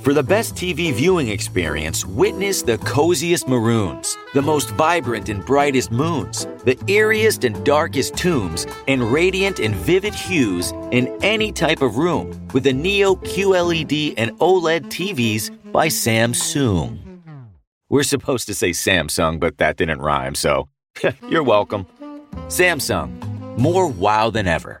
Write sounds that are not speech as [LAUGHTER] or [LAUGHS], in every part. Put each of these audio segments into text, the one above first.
For the best TV viewing experience, witness the coziest maroons, the most vibrant and brightest moons, the eeriest and darkest tombs, and radiant and vivid hues in any type of room with the Neo QLED and OLED TVs by Samsung. We're supposed to say Samsung, but that didn't rhyme, so [LAUGHS] you're welcome. Samsung, more wow than ever.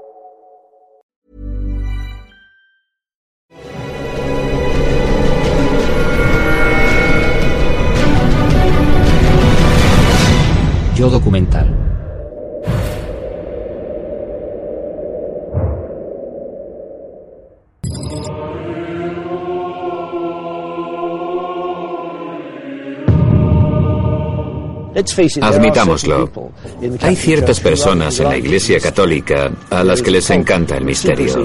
Admitámoslo. Hay ciertas personas en la Iglesia Católica a las que les encanta el misterio.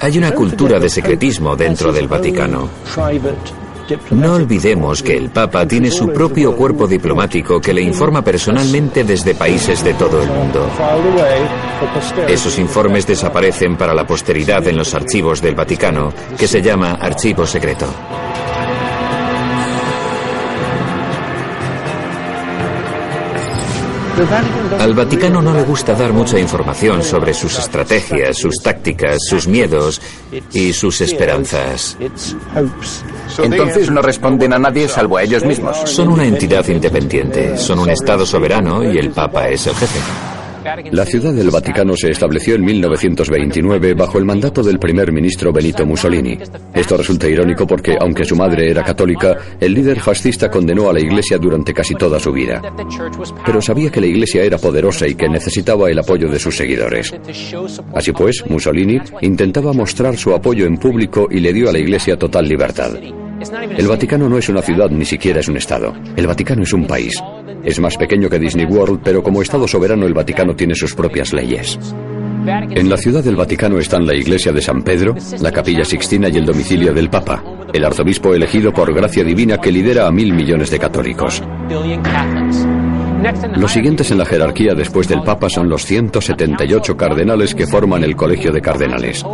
Hay una cultura de secretismo dentro del Vaticano. No olvidemos que el Papa tiene su propio cuerpo diplomático que le informa personalmente desde países de todo el mundo. Esos informes desaparecen para la posteridad en los archivos del Vaticano, que se llama archivo secreto. Al Vaticano no le gusta dar mucha información sobre sus estrategias, sus tácticas, sus miedos y sus esperanzas. Entonces no responden a nadie salvo a ellos mismos. Son una entidad independiente, son un Estado soberano y el Papa es el jefe. La ciudad del Vaticano se estableció en 1929 bajo el mandato del primer ministro Benito Mussolini. Esto resulta irónico porque, aunque su madre era católica, el líder fascista condenó a la Iglesia durante casi toda su vida. Pero sabía que la Iglesia era poderosa y que necesitaba el apoyo de sus seguidores. Así pues, Mussolini intentaba mostrar su apoyo en público y le dio a la Iglesia total libertad. El Vaticano no es una ciudad ni siquiera es un Estado. El Vaticano es un país. Es más pequeño que Disney World, pero como Estado soberano el Vaticano tiene sus propias leyes. En la ciudad del Vaticano están la iglesia de San Pedro, la capilla Sixtina y el domicilio del Papa, el arzobispo elegido por gracia divina que lidera a mil millones de católicos. Los siguientes en la jerarquía después del Papa son los 178 cardenales que forman el Colegio de Cardenales.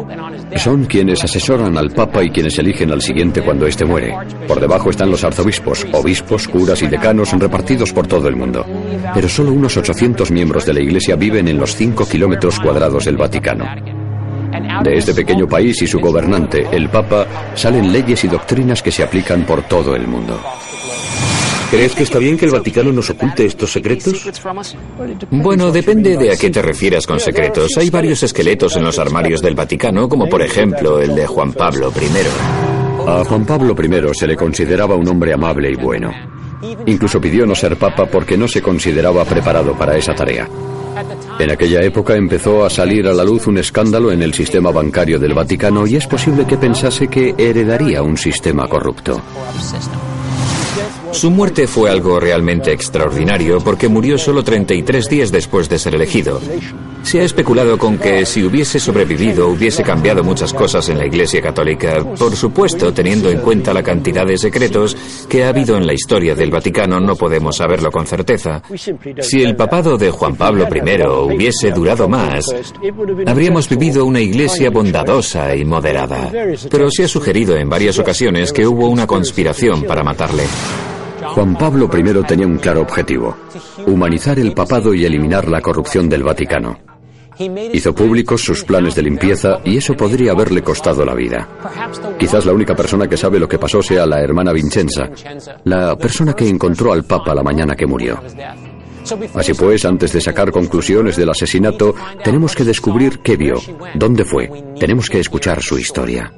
Son quienes asesoran al Papa y quienes eligen al siguiente cuando éste muere. Por debajo están los arzobispos, obispos, curas y decanos repartidos por todo el mundo. Pero solo unos 800 miembros de la Iglesia viven en los 5 kilómetros cuadrados del Vaticano. De este pequeño país y su gobernante, el Papa, salen leyes y doctrinas que se aplican por todo el mundo. ¿Crees que está bien que el Vaticano nos oculte estos secretos? Bueno, depende de a qué te refieras con secretos. Hay varios esqueletos en los armarios del Vaticano, como por ejemplo el de Juan Pablo I. A Juan Pablo I se le consideraba un hombre amable y bueno. Incluso pidió no ser papa porque no se consideraba preparado para esa tarea. En aquella época empezó a salir a la luz un escándalo en el sistema bancario del Vaticano y es posible que pensase que heredaría un sistema corrupto. Su muerte fue algo realmente extraordinario porque murió solo 33 días después de ser elegido. Se ha especulado con que si hubiese sobrevivido hubiese cambiado muchas cosas en la Iglesia Católica, por supuesto teniendo en cuenta la cantidad de secretos que ha habido en la historia del Vaticano no podemos saberlo con certeza. Si el papado de Juan Pablo I hubiese durado más, habríamos vivido una Iglesia bondadosa y moderada. Pero se ha sugerido en varias ocasiones que hubo una conspiración para matarle. Juan Pablo I tenía un claro objetivo, humanizar el papado y eliminar la corrupción del Vaticano. Hizo públicos sus planes de limpieza y eso podría haberle costado la vida. Quizás la única persona que sabe lo que pasó sea la hermana Vincenza, la persona que encontró al Papa la mañana que murió. Así pues, antes de sacar conclusiones del asesinato, tenemos que descubrir qué vio, dónde fue. Tenemos que escuchar su historia.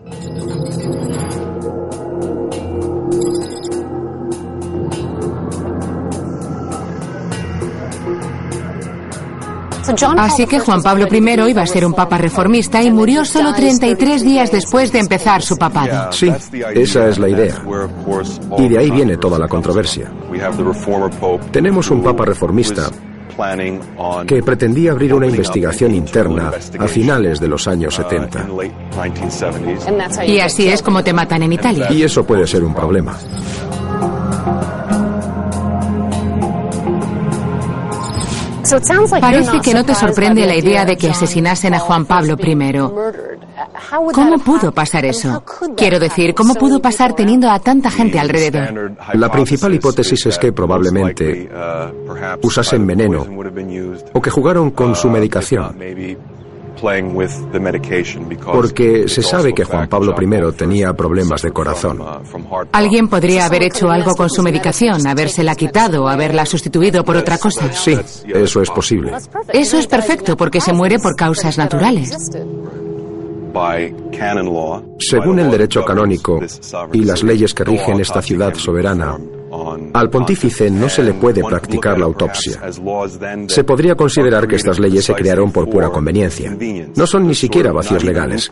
Así que Juan Pablo I iba a ser un papa reformista y murió solo 33 días después de empezar su papado. Sí, esa es la idea. Y de ahí viene toda la controversia. Tenemos un papa reformista que pretendía abrir una investigación interna a finales de los años 70. Y así es como te matan en Italia. Y eso puede ser un problema. Parece que no te sorprende la idea de que asesinasen a Juan Pablo I. ¿Cómo pudo pasar eso? Quiero decir, ¿cómo pudo pasar teniendo a tanta gente alrededor? La principal hipótesis es que probablemente usasen veneno o que jugaron con su medicación porque se sabe que Juan Pablo I tenía problemas de corazón. Alguien podría haber hecho algo con su medicación, habérsela quitado, haberla sustituido por otra cosa. Sí, eso es posible. Eso es perfecto porque se muere por causas naturales. Según el derecho canónico y las leyes que rigen esta ciudad soberana, al pontífice no se le puede practicar la autopsia. Se podría considerar que estas leyes se crearon por pura conveniencia. No son ni siquiera vacíos legales.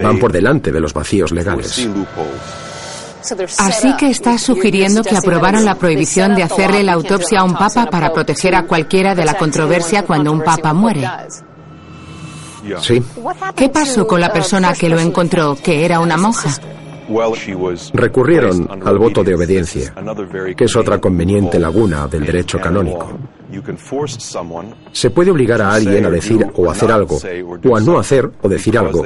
Van por delante de los vacíos legales. Así que estás sugiriendo que aprobaron la prohibición de hacerle la autopsia a un papa para proteger a cualquiera de la controversia cuando un papa muere. Sí. ¿Qué pasó con la persona que lo encontró, que era una monja? Recurrieron al voto de obediencia, que es otra conveniente laguna del derecho canónico. Se puede obligar a alguien a decir o hacer algo, o a no hacer o decir algo,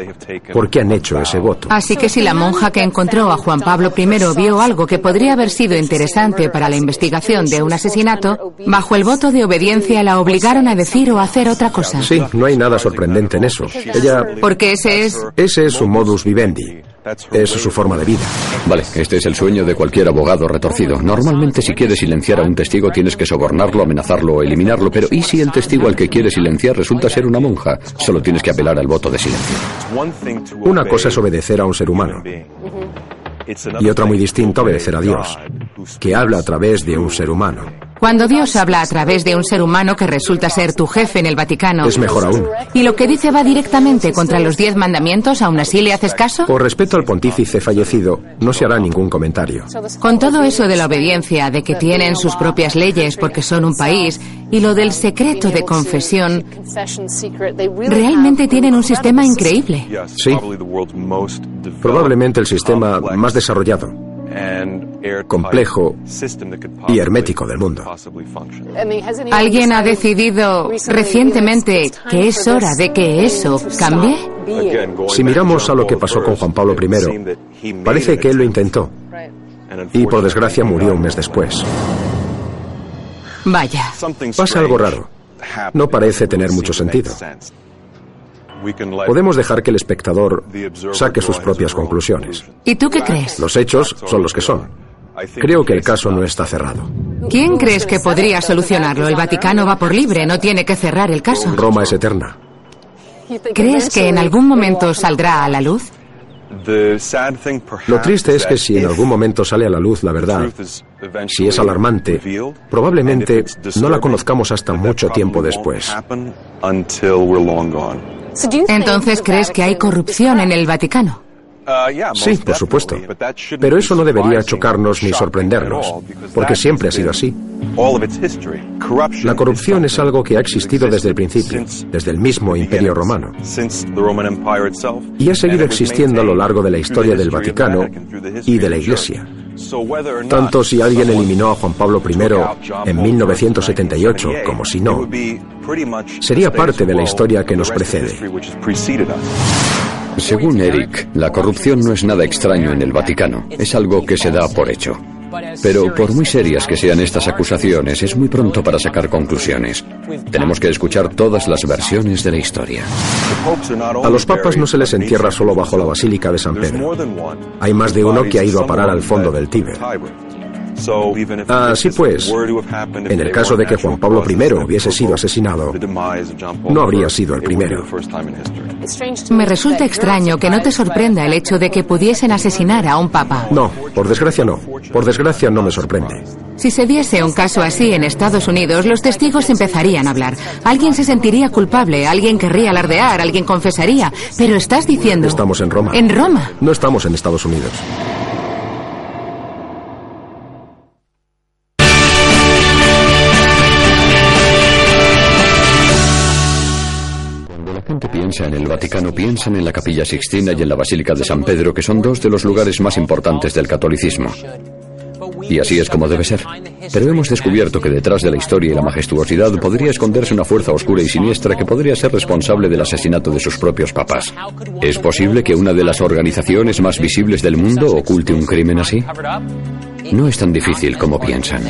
porque han hecho ese voto. Así que si la monja que encontró a Juan Pablo I vio algo que podría haber sido interesante para la investigación de un asesinato, bajo el voto de obediencia la obligaron a decir o hacer otra cosa. Sí, no hay nada sorprendente en eso. Ella... Porque ese es... Ese es su modus vivendi. Es su forma de vida. Vale, este es el sueño de cualquier abogado retorcido. Normalmente si quieres silenciar a un testigo tienes que sobornarlo, amenazarlo eliminarlo, pero ¿y si el testigo al que quieres silenciar resulta ser una monja? Solo tienes que apelar al voto de silencio. Una cosa es obedecer a un ser humano y otra muy distinta obedecer a Dios, que habla a través de un ser humano. Cuando Dios habla a través de un ser humano que resulta ser tu jefe en el Vaticano. Es mejor aún. ¿Y lo que dice va directamente contra los diez mandamientos? ¿Aún así le haces caso? Por respeto al pontífice fallecido, no se hará ningún comentario. Con todo eso de la obediencia, de que tienen sus propias leyes porque son un país, y lo del secreto de confesión, realmente tienen un sistema increíble. Sí. Probablemente el sistema más desarrollado complejo y hermético del mundo. ¿Alguien ha decidido recientemente que es hora de que eso cambie? Si miramos a lo que pasó con Juan Pablo I, parece que él lo intentó y por desgracia murió un mes después. Vaya. Pasa algo raro. No parece tener mucho sentido. Podemos dejar que el espectador saque sus propias conclusiones. ¿Y tú qué crees? Los hechos son los que son. Creo que el caso no está cerrado. ¿Quién crees que podría solucionarlo? El Vaticano va por libre, no tiene que cerrar el caso. Roma es eterna. ¿Crees que en algún momento saldrá a la luz? Lo triste es que si en algún momento sale a la luz la verdad, si es alarmante, probablemente no la conozcamos hasta mucho tiempo después. Entonces, ¿crees que hay corrupción en el Vaticano? Sí, por supuesto. Pero eso no debería chocarnos ni sorprendernos, porque siempre ha sido así. La corrupción es algo que ha existido desde el principio, desde el mismo Imperio Romano, y ha seguido existiendo a lo largo de la historia del Vaticano y de la Iglesia. Tanto si alguien eliminó a Juan Pablo I en 1978 como si no, sería parte de la historia que nos precede. Según Eric, la corrupción no es nada extraño en el Vaticano, es algo que se da por hecho. Pero por muy serias que sean estas acusaciones, es muy pronto para sacar conclusiones. Tenemos que escuchar todas las versiones de la historia. A los papas no se les entierra solo bajo la Basílica de San Pedro. Hay más de uno que ha ido a parar al fondo del Tíber. Así pues, en el caso de que Juan Pablo I hubiese sido asesinado, no habría sido el primero. Me resulta extraño que no te sorprenda el hecho de que pudiesen asesinar a un papa. No, por desgracia no. Por desgracia no me sorprende. Si se diese un caso así en Estados Unidos, los testigos empezarían a hablar. Alguien se sentiría culpable, alguien querría alardear, alguien confesaría. Pero estás diciendo... Estamos en Roma. ¿En Roma? No estamos en Estados Unidos. Piensa en el Vaticano, piensan en la Capilla Sixtina y en la Basílica de San Pedro, que son dos de los lugares más importantes del catolicismo. Y así es como debe ser. Pero hemos descubierto que detrás de la historia y la majestuosidad podría esconderse una fuerza oscura y siniestra que podría ser responsable del asesinato de sus propios papas. ¿Es posible que una de las organizaciones más visibles del mundo oculte un crimen así? No es tan difícil como piensan.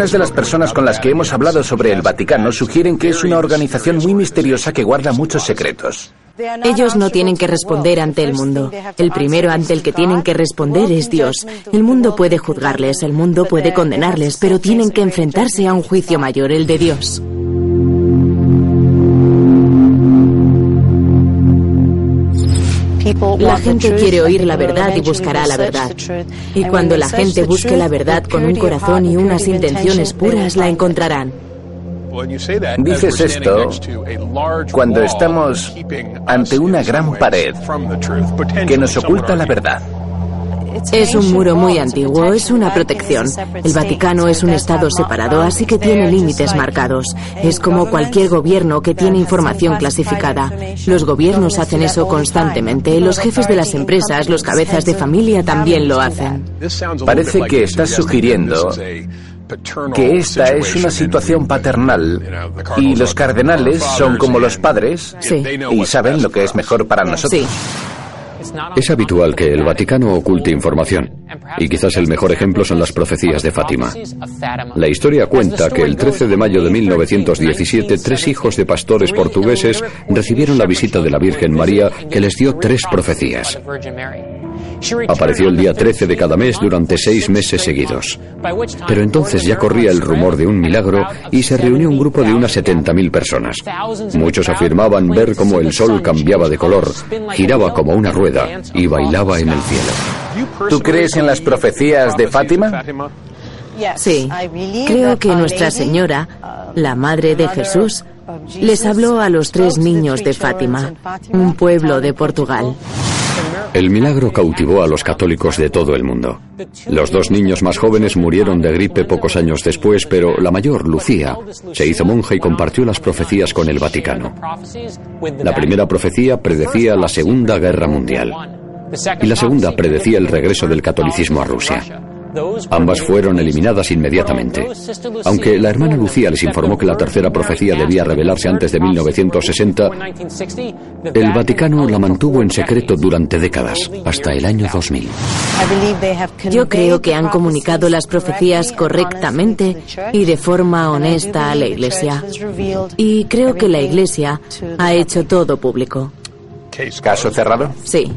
Algunas de las personas con las que hemos hablado sobre el Vaticano sugieren que es una organización muy misteriosa que guarda muchos secretos. Ellos no tienen que responder ante el mundo. El primero ante el que tienen que responder es Dios. El mundo puede juzgarles, el mundo puede condenarles, pero tienen que enfrentarse a un juicio mayor, el de Dios. La gente quiere oír la verdad y buscará la verdad. Y cuando la gente busque la verdad con un corazón y unas intenciones puras, la encontrarán. Dices esto cuando estamos ante una gran pared que nos oculta la verdad. Es un muro muy antiguo, es una protección. El Vaticano es un Estado separado, así que tiene límites marcados. Es como cualquier gobierno que tiene información clasificada. Los gobiernos hacen eso constantemente. Los jefes de las empresas, los cabezas de familia también lo hacen. Parece que estás sugiriendo que esta es una situación paternal y los cardenales son como los padres y saben lo que es mejor para nosotros. Es habitual que el Vaticano oculte información, y quizás el mejor ejemplo son las profecías de Fátima. La historia cuenta que el 13 de mayo de 1917 tres hijos de pastores portugueses recibieron la visita de la Virgen María que les dio tres profecías. Apareció el día 13 de cada mes durante seis meses seguidos. Pero entonces ya corría el rumor de un milagro y se reunió un grupo de unas 70.000 personas. Muchos afirmaban ver cómo el sol cambiaba de color, giraba como una rueda y bailaba en el cielo. ¿Tú crees en las profecías de Fátima? Sí, creo que Nuestra Señora, la Madre de Jesús, les habló a los tres niños de Fátima, un pueblo de Portugal. El milagro cautivó a los católicos de todo el mundo. Los dos niños más jóvenes murieron de gripe pocos años después, pero la mayor, Lucía, se hizo monja y compartió las profecías con el Vaticano. La primera profecía predecía la Segunda Guerra Mundial y la segunda predecía el regreso del catolicismo a Rusia. Ambas fueron eliminadas inmediatamente. Aunque la hermana Lucía les informó que la tercera profecía debía revelarse antes de 1960, el Vaticano la mantuvo en secreto durante décadas, hasta el año 2000. Yo creo que han comunicado las profecías correctamente y de forma honesta a la Iglesia. Y creo que la Iglesia ha hecho todo público. ¿Caso cerrado? Sí.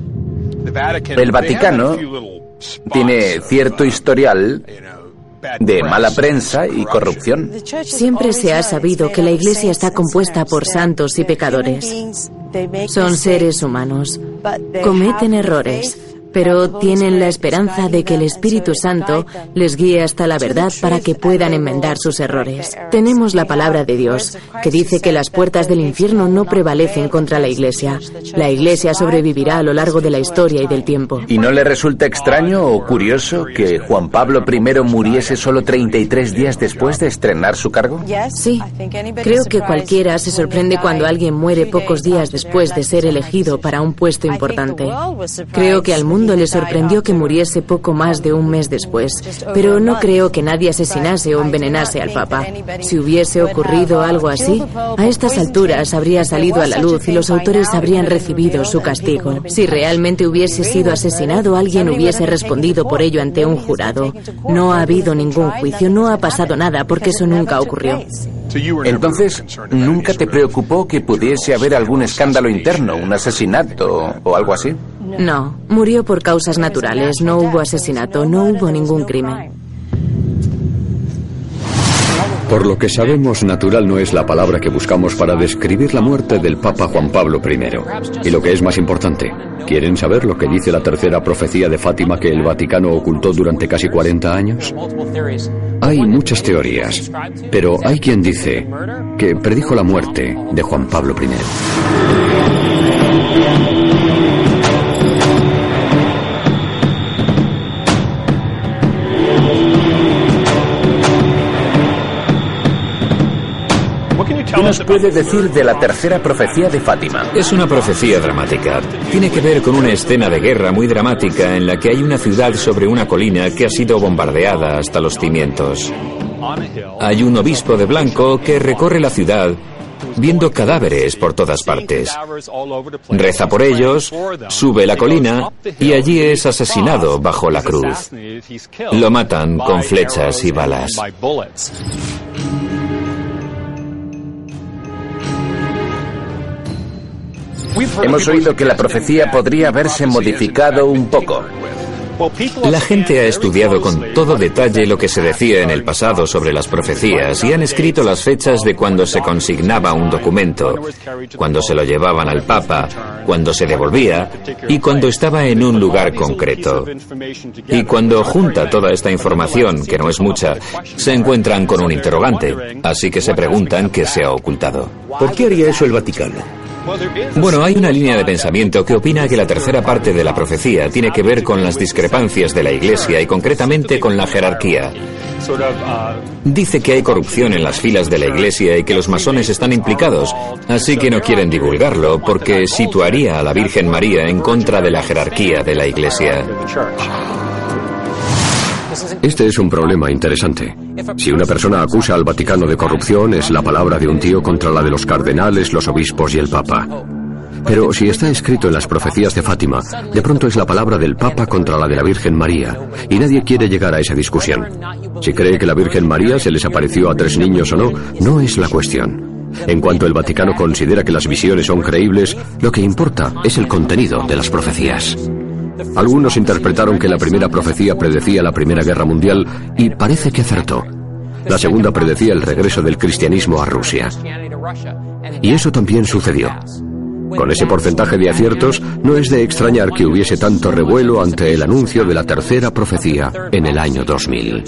El Vaticano tiene cierto historial de mala prensa y corrupción. Siempre se ha sabido que la Iglesia está compuesta por santos y pecadores. Son seres humanos. Cometen errores pero tienen la esperanza de que el Espíritu Santo les guíe hasta la verdad para que puedan enmendar sus errores. Tenemos la palabra de Dios, que dice que las puertas del infierno no prevalecen contra la Iglesia. La Iglesia sobrevivirá a lo largo de la historia y del tiempo. ¿Y no le resulta extraño o curioso que Juan Pablo I muriese solo 33 días después de estrenar su cargo? Sí. Creo que cualquiera se sorprende cuando alguien muere pocos días después de ser elegido para un puesto importante. Creo que al mundo le sorprendió que muriese poco más de un mes después, pero no creo que nadie asesinase o envenenase al Papa. Si hubiese ocurrido algo así, a estas alturas habría salido a la luz y los autores habrían recibido su castigo. Si realmente hubiese sido asesinado, alguien hubiese respondido por ello ante un jurado. No ha habido ningún juicio, no ha pasado nada porque eso nunca ocurrió. Entonces, ¿nunca te preocupó que pudiese haber algún escándalo interno, un asesinato o algo así? No, murió por causas naturales, no hubo asesinato, no hubo ningún crimen. Por lo que sabemos, natural no es la palabra que buscamos para describir la muerte del Papa Juan Pablo I. Y lo que es más importante, ¿quieren saber lo que dice la tercera profecía de Fátima que el Vaticano ocultó durante casi 40 años? Hay muchas teorías, pero hay quien dice que predijo la muerte de Juan Pablo I. nos puede decir de la tercera profecía de Fátima? Es una profecía dramática. Tiene que ver con una escena de guerra muy dramática en la que hay una ciudad sobre una colina que ha sido bombardeada hasta los cimientos. Hay un obispo de blanco que recorre la ciudad viendo cadáveres por todas partes. Reza por ellos, sube la colina y allí es asesinado bajo la cruz. Lo matan con flechas y balas. Hemos oído que la profecía podría haberse modificado un poco. La gente ha estudiado con todo detalle lo que se decía en el pasado sobre las profecías y han escrito las fechas de cuando se consignaba un documento, cuando se lo llevaban al Papa, cuando se devolvía y cuando estaba en un lugar concreto. Y cuando junta toda esta información, que no es mucha, se encuentran con un interrogante, así que se preguntan qué se ha ocultado. ¿Por qué haría eso el Vaticano? Bueno, hay una línea de pensamiento que opina que la tercera parte de la profecía tiene que ver con las discrepancias de la Iglesia y concretamente con la jerarquía. Dice que hay corrupción en las filas de la Iglesia y que los masones están implicados, así que no quieren divulgarlo porque situaría a la Virgen María en contra de la jerarquía de la Iglesia. Este es un problema interesante. Si una persona acusa al Vaticano de corrupción, es la palabra de un tío contra la de los cardenales, los obispos y el Papa. Pero si está escrito en las profecías de Fátima, de pronto es la palabra del Papa contra la de la Virgen María, y nadie quiere llegar a esa discusión. Si cree que la Virgen María se les apareció a tres niños o no, no es la cuestión. En cuanto el Vaticano considera que las visiones son creíbles, lo que importa es el contenido de las profecías. Algunos interpretaron que la primera profecía predecía la Primera Guerra Mundial y parece que acertó. La segunda predecía el regreso del cristianismo a Rusia. Y eso también sucedió. Con ese porcentaje de aciertos, no es de extrañar que hubiese tanto revuelo ante el anuncio de la tercera profecía en el año 2000.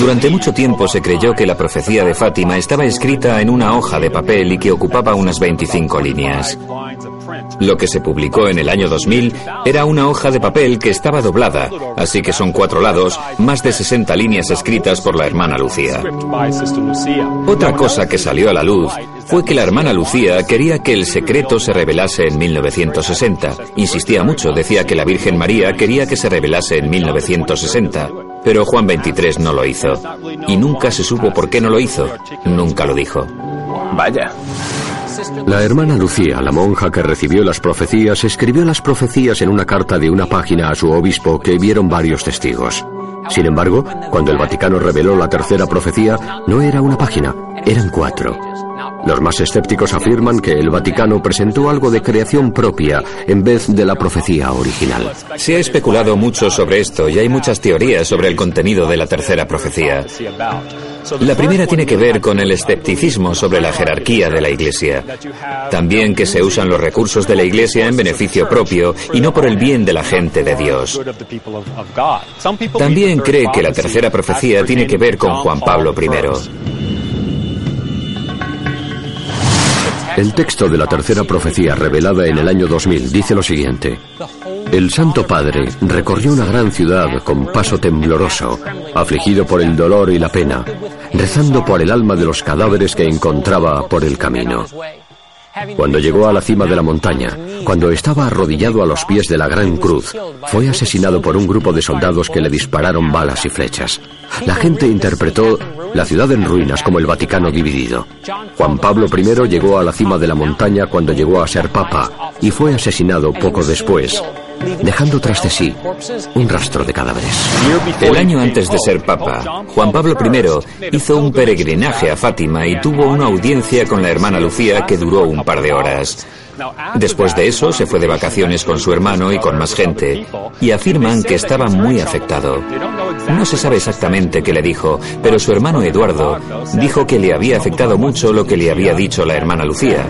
Durante mucho tiempo se creyó que la profecía de Fátima estaba escrita en una hoja de papel y que ocupaba unas 25 líneas. Lo que se publicó en el año 2000 era una hoja de papel que estaba doblada, así que son cuatro lados, más de 60 líneas escritas por la hermana Lucía. Otra cosa que salió a la luz fue que la hermana Lucía quería que el secreto se revelase en 1960. Insistía mucho, decía que la Virgen María quería que se revelase en 1960. Pero Juan 23 no lo hizo. Y nunca se supo por qué no lo hizo. Nunca lo dijo. Vaya. La hermana Lucía, la monja que recibió las profecías, escribió las profecías en una carta de una página a su obispo que vieron varios testigos. Sin embargo, cuando el Vaticano reveló la tercera profecía, no era una página, eran cuatro. Los más escépticos afirman que el Vaticano presentó algo de creación propia en vez de la profecía original. Se ha especulado mucho sobre esto y hay muchas teorías sobre el contenido de la tercera profecía. La primera tiene que ver con el escepticismo sobre la jerarquía de la Iglesia. También que se usan los recursos de la Iglesia en beneficio propio y no por el bien de la gente de Dios. También cree que la tercera profecía tiene que ver con Juan Pablo I. El texto de la tercera profecía revelada en el año 2000 dice lo siguiente. El Santo Padre recorrió una gran ciudad con paso tembloroso, afligido por el dolor y la pena, rezando por el alma de los cadáveres que encontraba por el camino. Cuando llegó a la cima de la montaña, cuando estaba arrodillado a los pies de la Gran Cruz, fue asesinado por un grupo de soldados que le dispararon balas y flechas. La gente interpretó la ciudad en ruinas como el Vaticano dividido. Juan Pablo I llegó a la cima de la montaña cuando llegó a ser papa y fue asesinado poco después, dejando tras de sí un rastro de cadáveres. El año antes de ser papa, Juan Pablo I hizo un peregrinaje a Fátima y tuvo una audiencia con la hermana Lucía que duró un par de horas. Después de eso se fue de vacaciones con su hermano y con más gente, y afirman que estaba muy afectado. No se sabe exactamente qué le dijo, pero su hermano Eduardo dijo que le había afectado mucho lo que le había dicho la hermana Lucía.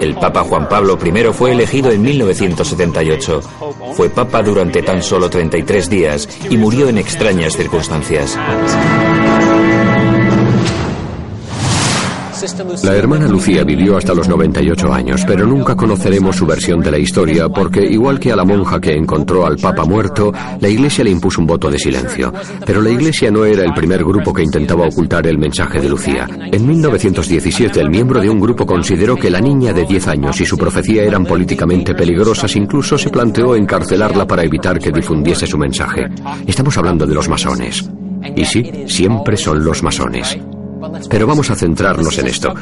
El Papa Juan Pablo I fue elegido en 1978. Fue Papa durante tan solo 33 días y murió en extrañas circunstancias. La hermana Lucía vivió hasta los 98 años, pero nunca conoceremos su versión de la historia porque, igual que a la monja que encontró al Papa muerto, la Iglesia le impuso un voto de silencio. Pero la Iglesia no era el primer grupo que intentaba ocultar el mensaje de Lucía. En 1917, el miembro de un grupo consideró que la niña de 10 años y su profecía eran políticamente peligrosas, incluso se planteó encarcelarla para evitar que difundiese su mensaje. Estamos hablando de los masones. Y sí, siempre son los masones. Pero vamos a centrarnos en esto.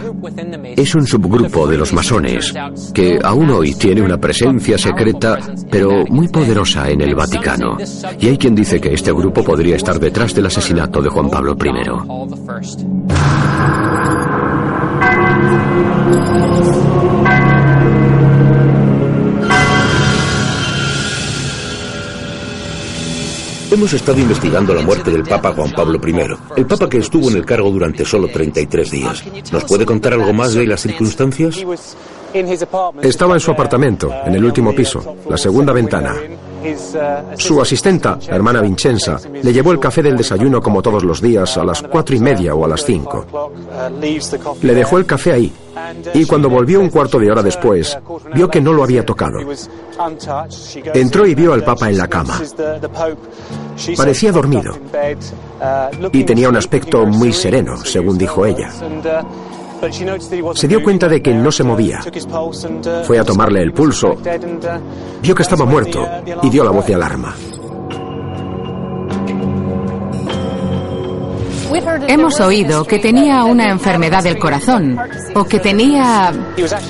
Es un subgrupo de los masones que aún hoy tiene una presencia secreta, pero muy poderosa en el Vaticano. Y hay quien dice que este grupo podría estar detrás del asesinato de Juan Pablo I. Hemos estado investigando la muerte del Papa Juan Pablo I, el Papa que estuvo en el cargo durante solo 33 días. ¿Nos puede contar algo más de las circunstancias? Estaba en su apartamento, en el último piso, la segunda ventana. Su asistenta, la hermana Vincenza, le llevó el café del desayuno como todos los días a las cuatro y media o a las cinco. Le dejó el café ahí y cuando volvió un cuarto de hora después, vio que no lo había tocado. Entró y vio al Papa en la cama. Parecía dormido y tenía un aspecto muy sereno, según dijo ella. Se dio cuenta de que no se movía. Fue a tomarle el pulso, vio que estaba muerto y dio la voz de alarma. Hemos oído que tenía una enfermedad del corazón o que tenía...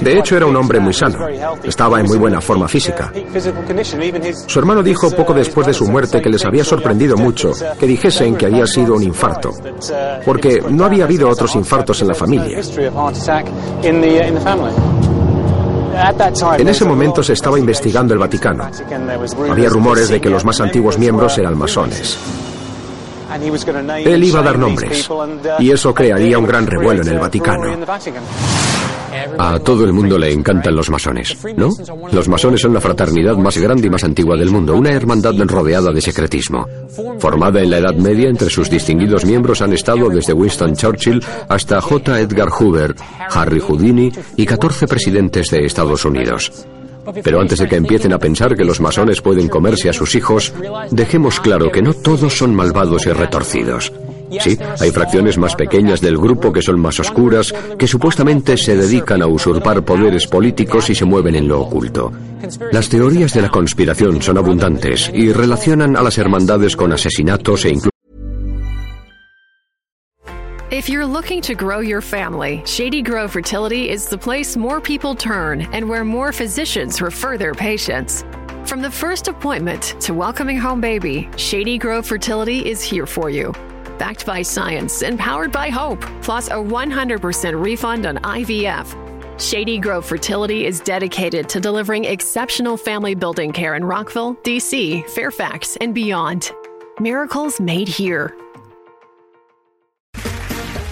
De hecho, era un hombre muy sano. Estaba en muy buena forma física. Su hermano dijo poco después de su muerte que les había sorprendido mucho que dijesen que había sido un infarto, porque no había habido otros infartos en la familia. En ese momento se estaba investigando el Vaticano. Había rumores de que los más antiguos miembros eran masones. Él iba a dar nombres y eso crearía un gran revuelo en el Vaticano. A todo el mundo le encantan los masones, ¿no? Los masones son la fraternidad más grande y más antigua del mundo, una hermandad rodeada de secretismo. Formada en la Edad Media, entre sus distinguidos miembros han estado desde Winston Churchill hasta J. Edgar Hoover, Harry Houdini y 14 presidentes de Estados Unidos. Pero antes de que empiecen a pensar que los masones pueden comerse a sus hijos, dejemos claro que no todos son malvados y retorcidos. Sí, hay fracciones más pequeñas del grupo que son más oscuras, que supuestamente se dedican a usurpar poderes políticos y se mueven en lo oculto. Las teorías de la conspiración son abundantes y relacionan a las hermandades con asesinatos e incluso If you're looking to grow your family, Shady Grove Fertility is the place more people turn and where more physicians refer their patients. From the first appointment to welcoming home baby, Shady Grove Fertility is here for you. Backed by science and powered by hope, plus a 100% refund on IVF. Shady Grove Fertility is dedicated to delivering exceptional family building care in Rockville, DC, Fairfax, and beyond. Miracles made here.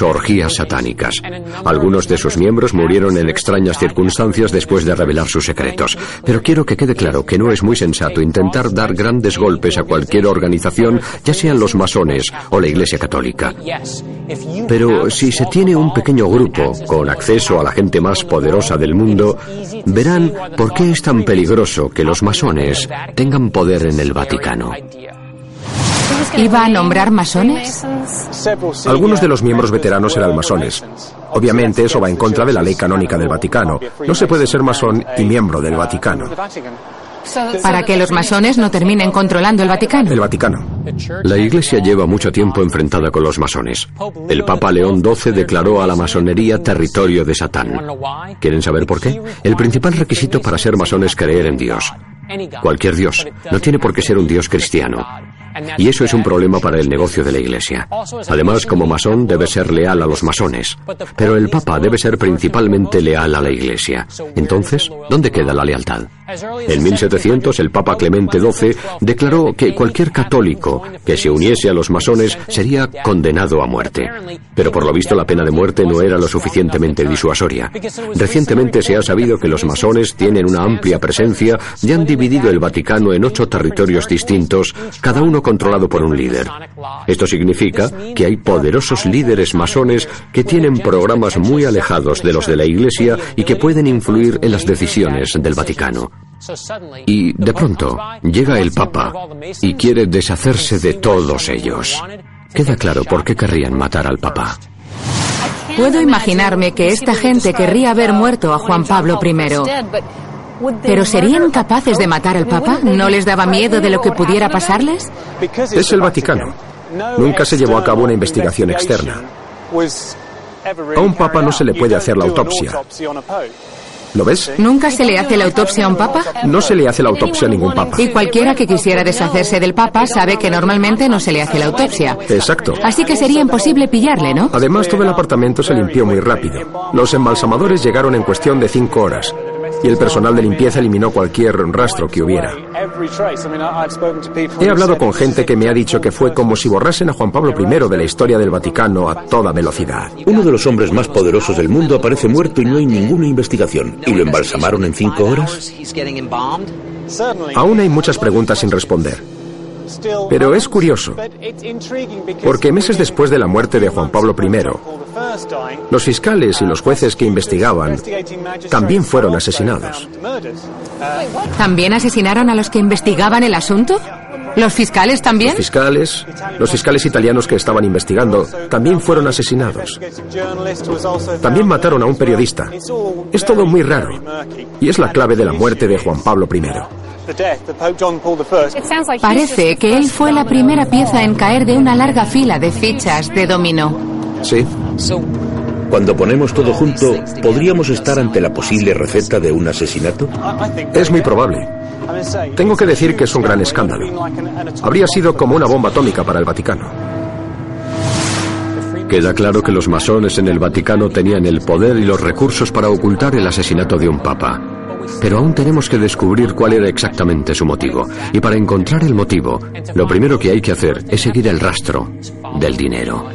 Orgías satánicas. Algunos de sus miembros murieron en extrañas circunstancias después de revelar sus secretos. Pero quiero que quede claro que no es muy sensato intentar dar grandes golpes a cualquier organización, ya sean los masones o la Iglesia Católica. Pero si se tiene un pequeño grupo con acceso a la gente más poderosa del mundo, verán por qué es tan peligroso que los masones tengan poder en el Vaticano. ¿Iba a nombrar masones? Algunos de los miembros veteranos eran masones. Obviamente eso va en contra de la ley canónica del Vaticano. No se puede ser masón y miembro del Vaticano. Para que los masones no terminen controlando el Vaticano. El Vaticano. La Iglesia lleva mucho tiempo enfrentada con los masones. El Papa León XII declaró a la masonería territorio de Satán. ¿Quieren saber por qué? El principal requisito para ser masón es creer en Dios. Cualquier Dios. No tiene por qué ser un Dios cristiano. Y eso es un problema para el negocio de la Iglesia. Además, como masón debe ser leal a los masones. Pero el Papa debe ser principalmente leal a la Iglesia. Entonces, ¿dónde queda la lealtad? En 1700 el Papa Clemente XII declaró que cualquier católico que se uniese a los masones sería condenado a muerte. Pero por lo visto la pena de muerte no era lo suficientemente disuasoria. Recientemente se ha sabido que los masones tienen una amplia presencia y han dividido el Vaticano en ocho territorios distintos, cada uno controlado por un líder. Esto significa que hay poderosos líderes masones que tienen programas muy alejados de los de la Iglesia y que pueden influir en las decisiones del Vaticano. Y de pronto llega el Papa y quiere deshacerse de todos ellos. Queda claro por qué querrían matar al Papa. Puedo imaginarme que esta gente querría ver muerto a Juan Pablo I. ¿Pero serían capaces de matar al Papa? ¿No les daba miedo de lo que pudiera pasarles? Es el Vaticano. Nunca se llevó a cabo una investigación externa. A un papa no se le puede hacer la autopsia. ¿Lo ves? ¿Nunca se le hace la autopsia a un papa? No se le hace la autopsia a ningún papa. Y cualquiera que quisiera deshacerse del papa sabe que normalmente no se le hace la autopsia. Exacto. Así que sería imposible pillarle, ¿no? Además, todo el apartamento se limpió muy rápido. Los embalsamadores llegaron en cuestión de cinco horas y el personal de limpieza eliminó cualquier rastro que hubiera. He hablado con gente que me ha dicho que fue como si borrasen a Juan Pablo I de la historia del Vaticano a toda velocidad. Uno de los hombres más poderosos del mundo aparece muerto y no hay ninguna investigación. ¿Y lo embalsamaron en cinco horas? Aún hay muchas preguntas sin responder. Pero es curioso, porque meses después de la muerte de Juan Pablo I, los fiscales y los jueces que investigaban también fueron asesinados. ¿También asesinaron a los que investigaban el asunto? ¿Los fiscales también? Los fiscales, los fiscales italianos que estaban investigando, también fueron asesinados. También mataron a un periodista. Es todo muy raro. Y es la clave de la muerte de Juan Pablo I. Parece que él fue la primera pieza en caer de una larga fila de fichas de dominó. Sí. Cuando ponemos todo junto, ¿podríamos estar ante la posible receta de un asesinato? Es muy probable. Tengo que decir que es un gran escándalo. Habría sido como una bomba atómica para el Vaticano. Queda claro que los masones en el Vaticano tenían el poder y los recursos para ocultar el asesinato de un papa. Pero aún tenemos que descubrir cuál era exactamente su motivo. Y para encontrar el motivo, lo primero que hay que hacer es seguir el rastro del dinero.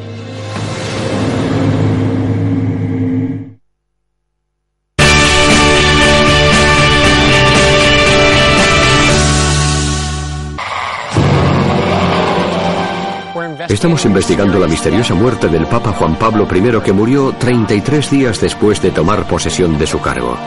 Estamos investigando la misteriosa muerte del Papa Juan Pablo I que murió 33 días después de tomar posesión de su cargo.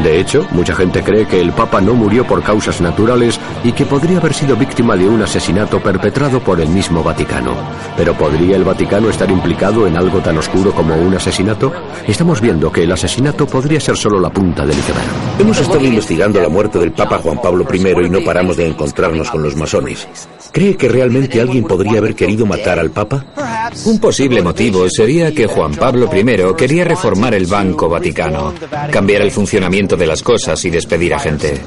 De hecho, mucha gente cree que el Papa no murió por causas naturales y que podría haber sido víctima de un asesinato perpetrado por el mismo Vaticano. Pero ¿podría el Vaticano estar implicado en algo tan oscuro como un asesinato? Estamos viendo que el asesinato podría ser solo la punta del iceberg. Hemos estado investigando la muerte del Papa Juan Pablo I y no paramos de encontrarnos con los masones. ¿Cree que realmente alguien podría haber querido matar al Papa? Un posible motivo sería que Juan Pablo I quería reformar el Banco Vaticano, cambiar el funcionamiento de las cosas y despedir a gente.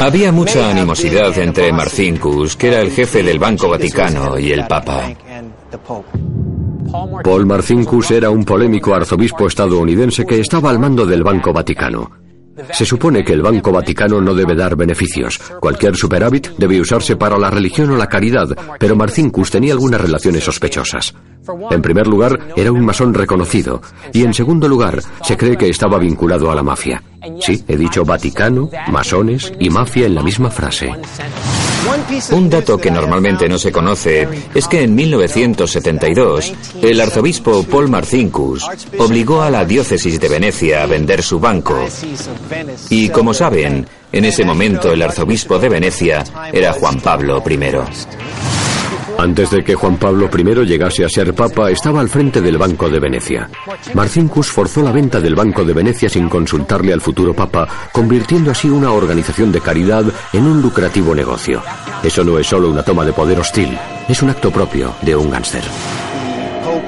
Había mucha animosidad entre Marcinkus, que era el jefe del Banco Vaticano, y el Papa. Paul Marcinkus era un polémico arzobispo estadounidense que estaba al mando del Banco Vaticano. Se supone que el Banco Vaticano no debe dar beneficios. Cualquier superávit debe usarse para la religión o la caridad, pero Marcinkus tenía algunas relaciones sospechosas. En primer lugar, era un masón reconocido, y en segundo lugar, se cree que estaba vinculado a la mafia. Sí, he dicho Vaticano, masones y mafia en la misma frase. Un dato que normalmente no se conoce es que en 1972 el arzobispo Paul Marcinkus obligó a la diócesis de Venecia a vender su banco. Y como saben, en ese momento el arzobispo de Venecia era Juan Pablo I. Antes de que Juan Pablo I llegase a ser papa, estaba al frente del Banco de Venecia. Marcinkus forzó la venta del Banco de Venecia sin consultarle al futuro papa, convirtiendo así una organización de caridad en un lucrativo negocio. Eso no es solo una toma de poder hostil, es un acto propio de un gángster.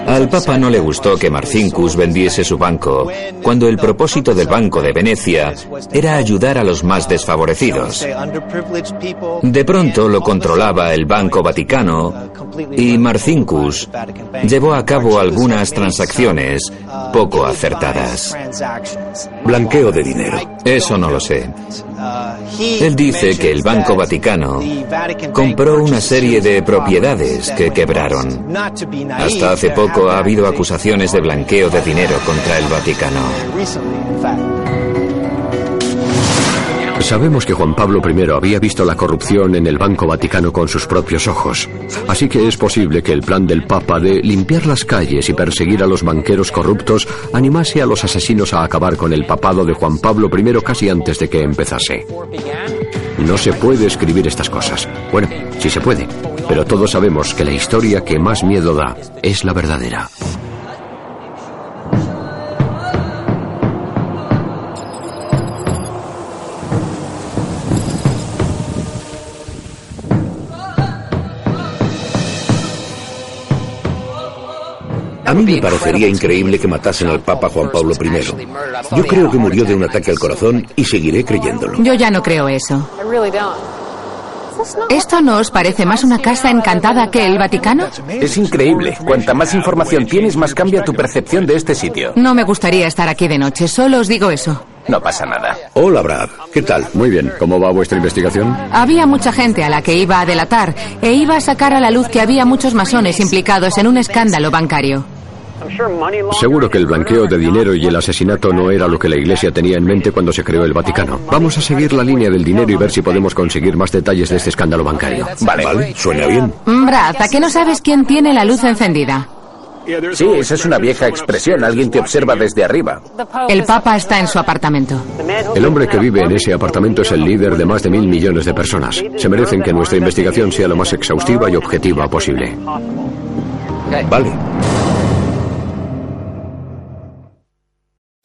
Al Papa no le gustó que Marcinkus vendiese su banco, cuando el propósito del Banco de Venecia era ayudar a los más desfavorecidos. De pronto lo controlaba el Banco Vaticano y Marcinkus llevó a cabo algunas transacciones poco acertadas. Blanqueo de dinero. Eso no lo sé. Él dice que el Banco Vaticano compró una serie de propiedades que quebraron. Hasta hace poco ha habido acusaciones de blanqueo de dinero contra el Vaticano. Sabemos que Juan Pablo I había visto la corrupción en el Banco Vaticano con sus propios ojos, así que es posible que el plan del Papa de limpiar las calles y perseguir a los banqueros corruptos animase a los asesinos a acabar con el papado de Juan Pablo I casi antes de que empezase. No se puede escribir estas cosas. Bueno, sí se puede, pero todos sabemos que la historia que más miedo da es la verdadera. A mí me parecería increíble que matasen al Papa Juan Pablo I. Yo creo que murió de un ataque al corazón y seguiré creyéndolo. Yo ya no creo eso. ¿Esto no os parece más una casa encantada que el Vaticano? Es increíble. Cuanta más información tienes, más cambia tu percepción de este sitio. No me gustaría estar aquí de noche, solo os digo eso. No pasa nada. Hola, Brad. ¿Qué tal? Muy bien. ¿Cómo va vuestra investigación? Había mucha gente a la que iba a delatar e iba a sacar a la luz que había muchos masones implicados en un escándalo bancario. Seguro que el blanqueo de dinero y el asesinato no era lo que la Iglesia tenía en mente cuando se creó el Vaticano. Vamos a seguir la línea del dinero y ver si podemos conseguir más detalles de este escándalo bancario. Vale, vale, suena bien. Brad, ¿a qué no sabes quién tiene la luz encendida? Sí, esa es una vieja expresión. Alguien te observa desde arriba. El Papa está en su apartamento. El hombre que vive en ese apartamento es el líder de más de mil millones de personas. Se merecen que nuestra investigación sea lo más exhaustiva y objetiva posible. Vale.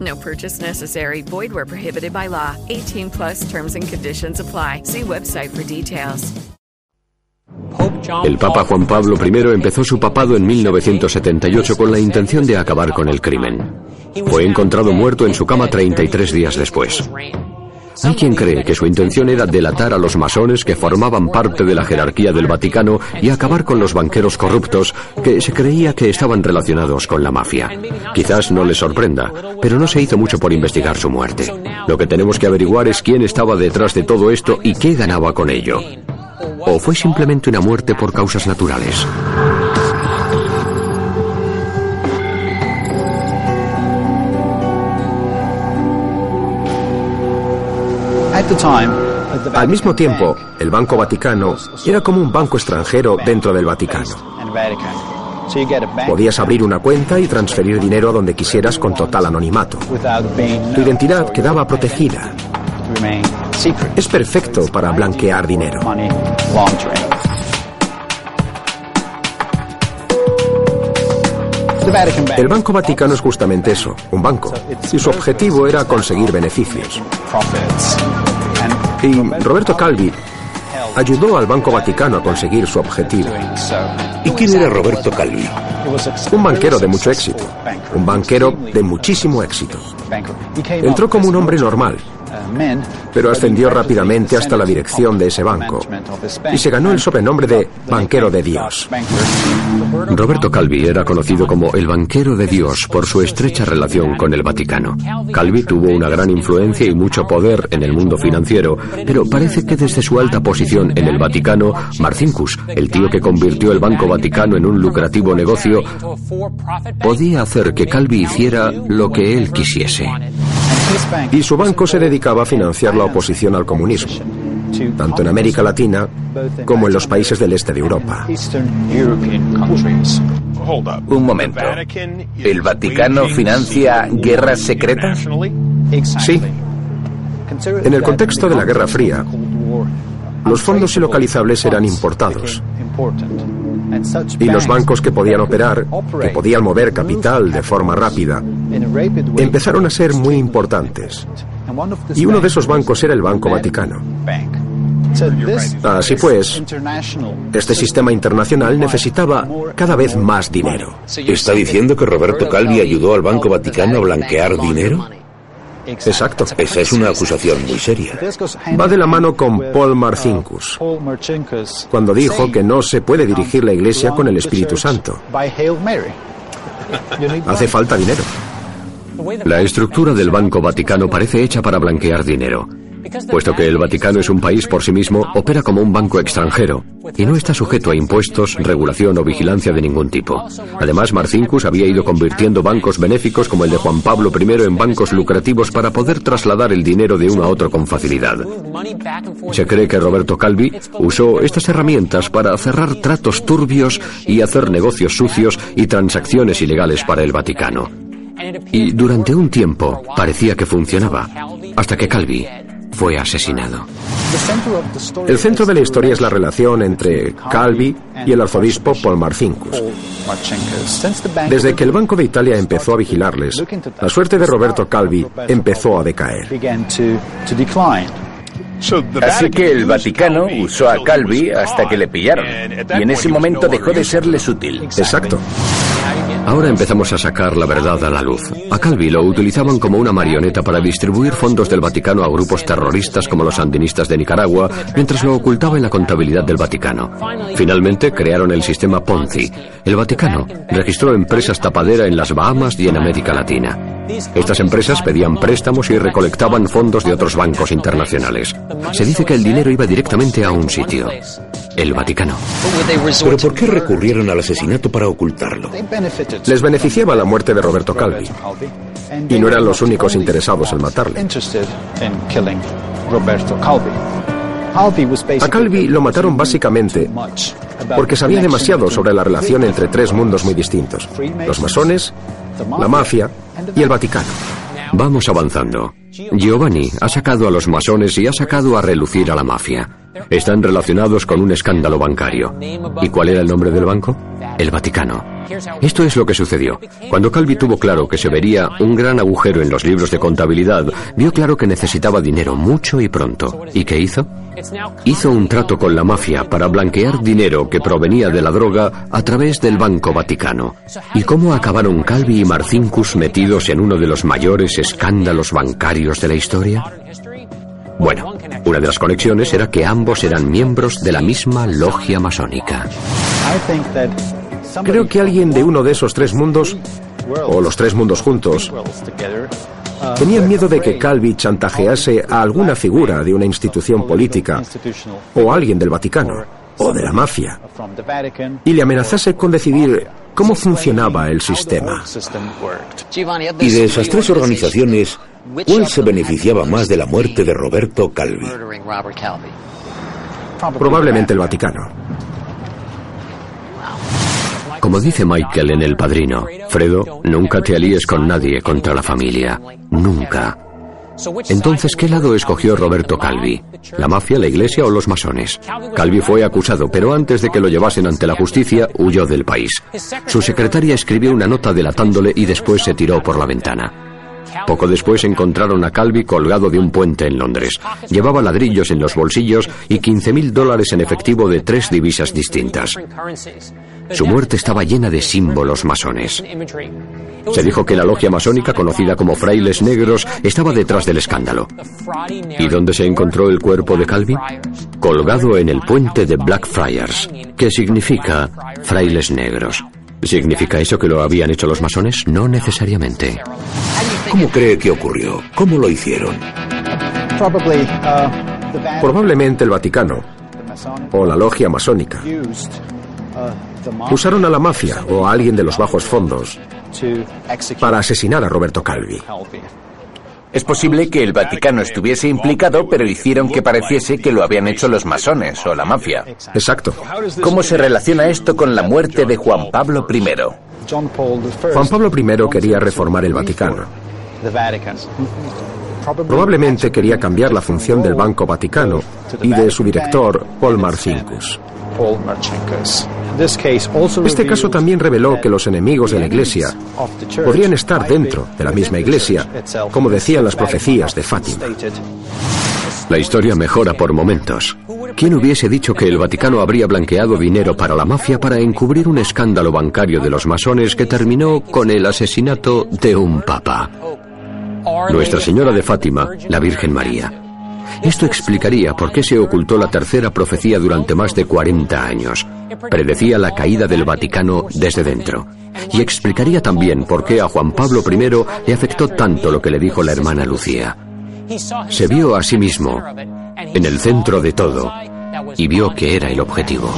No purchase necessary. Void where prohibited by law. 18 plus terms and conditions apply. See website for details. El Papa Juan Pablo I empezó su papado en 1978 con la intención de acabar con el crimen. Fue encontrado muerto en su cama 33 días después. Hay quien cree que su intención era delatar a los masones que formaban parte de la jerarquía del Vaticano y acabar con los banqueros corruptos que se creía que estaban relacionados con la mafia. Quizás no les sorprenda, pero no se hizo mucho por investigar su muerte. Lo que tenemos que averiguar es quién estaba detrás de todo esto y qué ganaba con ello. ¿O fue simplemente una muerte por causas naturales? Al mismo tiempo, el Banco Vaticano era como un banco extranjero dentro del Vaticano. Podías abrir una cuenta y transferir dinero a donde quisieras con total anonimato. Tu identidad quedaba protegida. Es perfecto para blanquear dinero. El Banco Vaticano es justamente eso, un banco, y su objetivo era conseguir beneficios. Y Roberto Calvi ayudó al Banco Vaticano a conseguir su objetivo. ¿Y quién era Roberto Calvi? Un banquero de mucho éxito, un banquero de muchísimo éxito. Entró como un hombre normal, pero ascendió rápidamente hasta la dirección de ese banco y se ganó el sobrenombre de banquero de Dios. Roberto Calvi era conocido como el banquero de Dios por su estrecha relación con el Vaticano. Calvi tuvo una gran influencia y mucho poder en el mundo financiero, pero parece que desde su alta posición en el Vaticano, Marcinkus, el tío que convirtió el Banco Vaticano en un lucrativo negocio, podía hacer que Calvi hiciera lo que él quisiese. Y su banco se dedicaba a financiar la oposición al comunismo, tanto en América Latina como en los países del este de Europa. Un momento. ¿El Vaticano financia guerras secretas? Sí. En el contexto de la Guerra Fría, los fondos ilocalizables eran importados. Y los bancos que podían operar, que podían mover capital de forma rápida, empezaron a ser muy importantes. Y uno de esos bancos era el Banco Vaticano. Así pues, este sistema internacional necesitaba cada vez más dinero. ¿Está diciendo que Roberto Calvi ayudó al Banco Vaticano a blanquear dinero? Exacto. Esa es una acusación muy seria. Va de la mano con Paul Marcinkus, cuando dijo que no se puede dirigir la iglesia con el Espíritu Santo. Hace falta dinero. La estructura del Banco Vaticano parece hecha para blanquear dinero. Puesto que el Vaticano es un país por sí mismo, opera como un banco extranjero y no está sujeto a impuestos, regulación o vigilancia de ningún tipo. Además, Marcinkus había ido convirtiendo bancos benéficos como el de Juan Pablo I en bancos lucrativos para poder trasladar el dinero de uno a otro con facilidad. Se cree que Roberto Calvi usó estas herramientas para cerrar tratos turbios y hacer negocios sucios y transacciones ilegales para el Vaticano. Y durante un tiempo parecía que funcionaba, hasta que Calvi fue asesinado. El centro de la historia es la relación entre Calvi y el arzobispo Paul Marcinkus. Desde que el Banco de Italia empezó a vigilarles, la suerte de Roberto Calvi empezó a decaer. Así que el Vaticano usó a Calvi hasta que le pillaron. Y en ese momento dejó de serles útil. Exacto. Ahora empezamos a sacar la verdad a la luz. A Calvi lo utilizaban como una marioneta para distribuir fondos del Vaticano a grupos terroristas como los sandinistas de Nicaragua, mientras lo ocultaba en la contabilidad del Vaticano. Finalmente crearon el sistema Ponzi. El Vaticano registró empresas tapadera en las Bahamas y en América Latina. Estas empresas pedían préstamos y recolectaban fondos de otros bancos internacionales. Se dice que el dinero iba directamente a un sitio, el Vaticano. ¿Pero por qué recurrieron al asesinato para ocultarlo? Les beneficiaba la muerte de Roberto Calvi. Y no eran los únicos interesados en matarle. A Calvi lo mataron básicamente porque sabía demasiado sobre la relación entre tres mundos muy distintos, los masones, la mafia y el Vaticano. Vamos avanzando. Giovanni ha sacado a los masones y ha sacado a relucir a la mafia. Están relacionados con un escándalo bancario. ¿Y cuál era el nombre del banco? El Vaticano. Esto es lo que sucedió. Cuando Calvi tuvo claro que se vería un gran agujero en los libros de contabilidad, vio claro que necesitaba dinero mucho y pronto. ¿Y qué hizo? Hizo un trato con la mafia para blanquear dinero que provenía de la droga a través del Banco Vaticano. ¿Y cómo acabaron Calvi y Marcinkus metidos en uno de los mayores escándalos bancarios de la historia? Bueno, una de las conexiones era que ambos eran miembros de la misma logia masónica. Creo que alguien de uno de esos tres mundos, o los tres mundos juntos, tenía miedo de que Calvi chantajease a alguna figura de una institución política o alguien del Vaticano o de la mafia y le amenazase con decidir cómo funcionaba el sistema. Y de esas tres organizaciones, ¿cuál se beneficiaba más de la muerte de Roberto Calvi? Probablemente el Vaticano. Como dice Michael en El Padrino, Fredo, nunca te alíes con nadie contra la familia. Nunca. Entonces, ¿qué lado escogió Roberto Calvi? ¿La mafia, la iglesia o los masones? Calvi fue acusado, pero antes de que lo llevasen ante la justicia, huyó del país. Su secretaria escribió una nota delatándole y después se tiró por la ventana. Poco después encontraron a Calvi colgado de un puente en Londres. Llevaba ladrillos en los bolsillos y 15.000 dólares en efectivo de tres divisas distintas. Su muerte estaba llena de símbolos masones. Se dijo que la logia masónica, conocida como Frailes Negros, estaba detrás del escándalo. ¿Y dónde se encontró el cuerpo de Calvi? Colgado en el puente de Blackfriars, que significa Frailes Negros. ¿Significa eso que lo habían hecho los masones? No necesariamente. ¿Cómo cree que ocurrió? ¿Cómo lo hicieron? Probablemente el Vaticano o la logia masónica usaron a la mafia o a alguien de los bajos fondos para asesinar a Roberto Calvi. Es posible que el Vaticano estuviese implicado, pero hicieron que pareciese que lo habían hecho los masones o la mafia. Exacto. ¿Cómo se relaciona esto con la muerte de Juan Pablo I? Juan Pablo I quería reformar el Vaticano. Probablemente quería cambiar la función del Banco Vaticano y de su director, Paul Marcinkus. Este caso también reveló que los enemigos de la Iglesia podrían estar dentro de la misma Iglesia, como decían las profecías de Fátima. La historia mejora por momentos. ¿Quién hubiese dicho que el Vaticano habría blanqueado dinero para la mafia para encubrir un escándalo bancario de los masones que terminó con el asesinato de un papa? Nuestra Señora de Fátima, la Virgen María. Esto explicaría por qué se ocultó la tercera profecía durante más de 40 años. Predecía la caída del Vaticano desde dentro. Y explicaría también por qué a Juan Pablo I le afectó tanto lo que le dijo la hermana Lucía. Se vio a sí mismo en el centro de todo y vio que era el objetivo.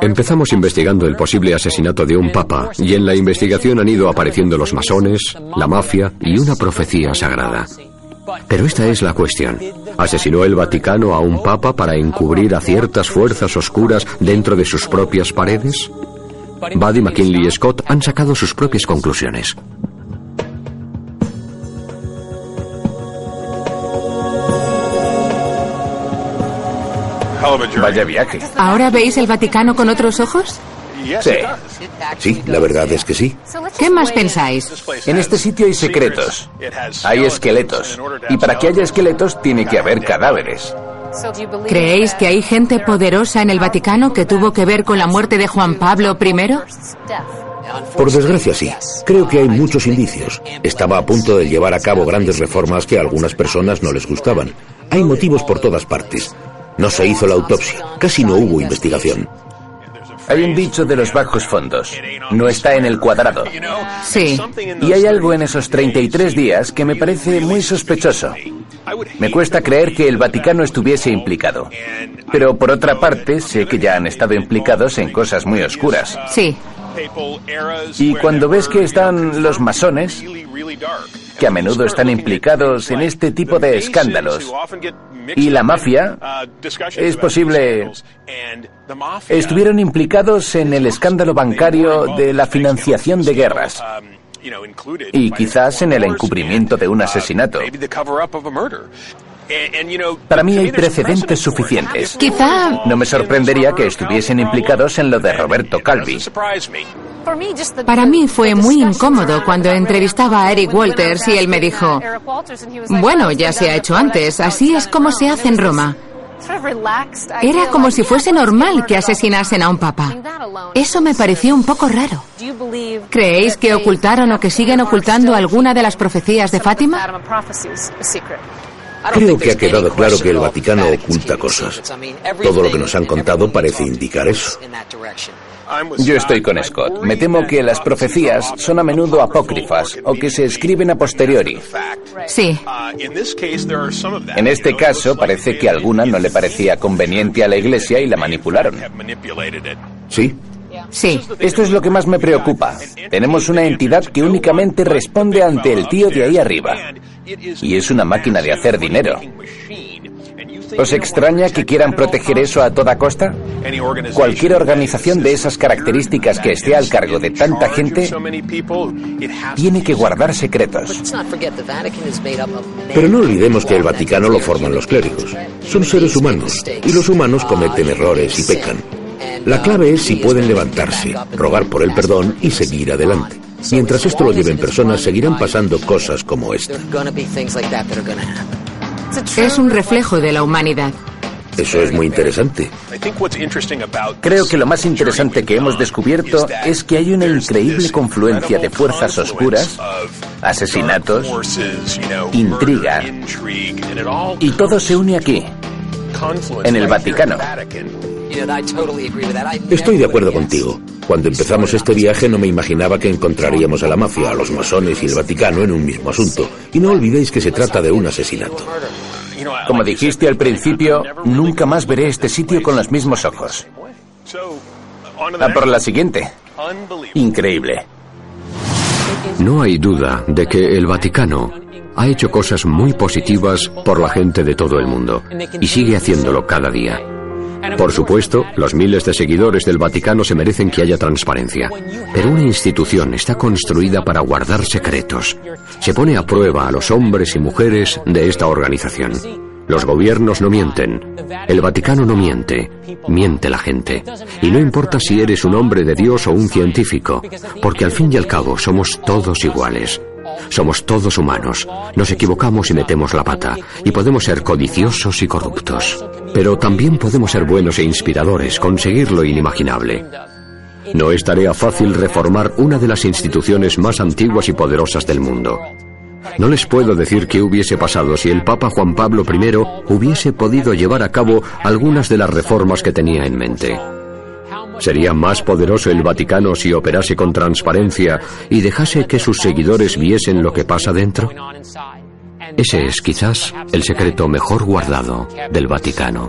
Empezamos investigando el posible asesinato de un papa y en la investigación han ido apareciendo los masones, la mafia y una profecía sagrada. Pero esta es la cuestión. ¿Asesinó el Vaticano a un papa para encubrir a ciertas fuerzas oscuras dentro de sus propias paredes? Buddy McKinley y Scott han sacado sus propias conclusiones. Vaya viaje. ¿Ahora veis el Vaticano con otros ojos? Sí. Sí, la verdad es que sí. ¿Qué más pensáis? En este sitio hay secretos. Hay esqueletos. Y para que haya esqueletos tiene que haber cadáveres. ¿Creéis que hay gente poderosa en el Vaticano que tuvo que ver con la muerte de Juan Pablo I? Por desgracia sí. Creo que hay muchos indicios. Estaba a punto de llevar a cabo grandes reformas que a algunas personas no les gustaban. Hay motivos por todas partes. No se hizo la autopsia. Casi no hubo investigación. Hay un dicho de los bajos fondos. No está en el cuadrado. Sí. Y hay algo en esos 33 días que me parece muy sospechoso. Me cuesta creer que el Vaticano estuviese implicado. Pero por otra parte, sé que ya han estado implicados en cosas muy oscuras. Sí. Y cuando ves que están los masones, que a menudo están implicados en este tipo de escándalos, y la mafia, es posible, estuvieron implicados en el escándalo bancario de la financiación de guerras. y quizás en el encubrimiento de un asesinato. Para mí hay precedentes suficientes. Quizá... No me sorprendería que estuviesen implicados en lo de Roberto Calvi. Para mí fue muy incómodo cuando entrevistaba a Eric Walters y él me dijo, bueno, ya se ha hecho antes, así es como se hace en Roma. Era como si fuese normal que asesinasen a un papa. Eso me pareció un poco raro. ¿Creéis que ocultaron o que siguen ocultando alguna de las profecías de Fátima? Creo que ha quedado claro que el Vaticano oculta cosas. Todo lo que nos han contado parece indicar eso. Yo estoy con Scott. Me temo que las profecías son a menudo apócrifas o que se escriben a posteriori. Sí. En este caso parece que alguna no le parecía conveniente a la Iglesia y la manipularon. ¿Sí? Sí. Esto es lo que más me preocupa. Tenemos una entidad que únicamente responde ante el tío de ahí arriba. Y es una máquina de hacer dinero. ¿Os extraña que quieran proteger eso a toda costa? Cualquier organización de esas características que esté al cargo de tanta gente tiene que guardar secretos. Pero no olvidemos que el Vaticano lo forman los clérigos. Son seres humanos y los humanos cometen errores y pecan. La clave es si pueden levantarse, rogar por el perdón y seguir adelante. Mientras esto lo lleven personas, seguirán pasando cosas como esta. Es un reflejo de la humanidad. Eso es muy interesante. Creo que lo más interesante que hemos descubierto es que hay una increíble confluencia de fuerzas oscuras, asesinatos, intriga, y todo se une aquí, en el Vaticano. Estoy de acuerdo contigo. Cuando empezamos este viaje no me imaginaba que encontraríamos a la mafia, a los masones y el Vaticano en un mismo asunto. Y no olvidéis que se trata de un asesinato. Como dijiste al principio, nunca más veré este sitio con los mismos ojos. A por la siguiente. Increíble. No hay duda de que el Vaticano ha hecho cosas muy positivas por la gente de todo el mundo y sigue haciéndolo cada día. Por supuesto, los miles de seguidores del Vaticano se merecen que haya transparencia, pero una institución está construida para guardar secretos. Se pone a prueba a los hombres y mujeres de esta organización. Los gobiernos no mienten, el Vaticano no miente, miente la gente. Y no importa si eres un hombre de Dios o un científico, porque al fin y al cabo somos todos iguales. Somos todos humanos, nos equivocamos y metemos la pata, y podemos ser codiciosos y corruptos. Pero también podemos ser buenos e inspiradores, conseguir lo inimaginable. No es tarea fácil reformar una de las instituciones más antiguas y poderosas del mundo. No les puedo decir qué hubiese pasado si el Papa Juan Pablo I hubiese podido llevar a cabo algunas de las reformas que tenía en mente. ¿Sería más poderoso el Vaticano si operase con transparencia y dejase que sus seguidores viesen lo que pasa dentro? Ese es quizás el secreto mejor guardado del Vaticano.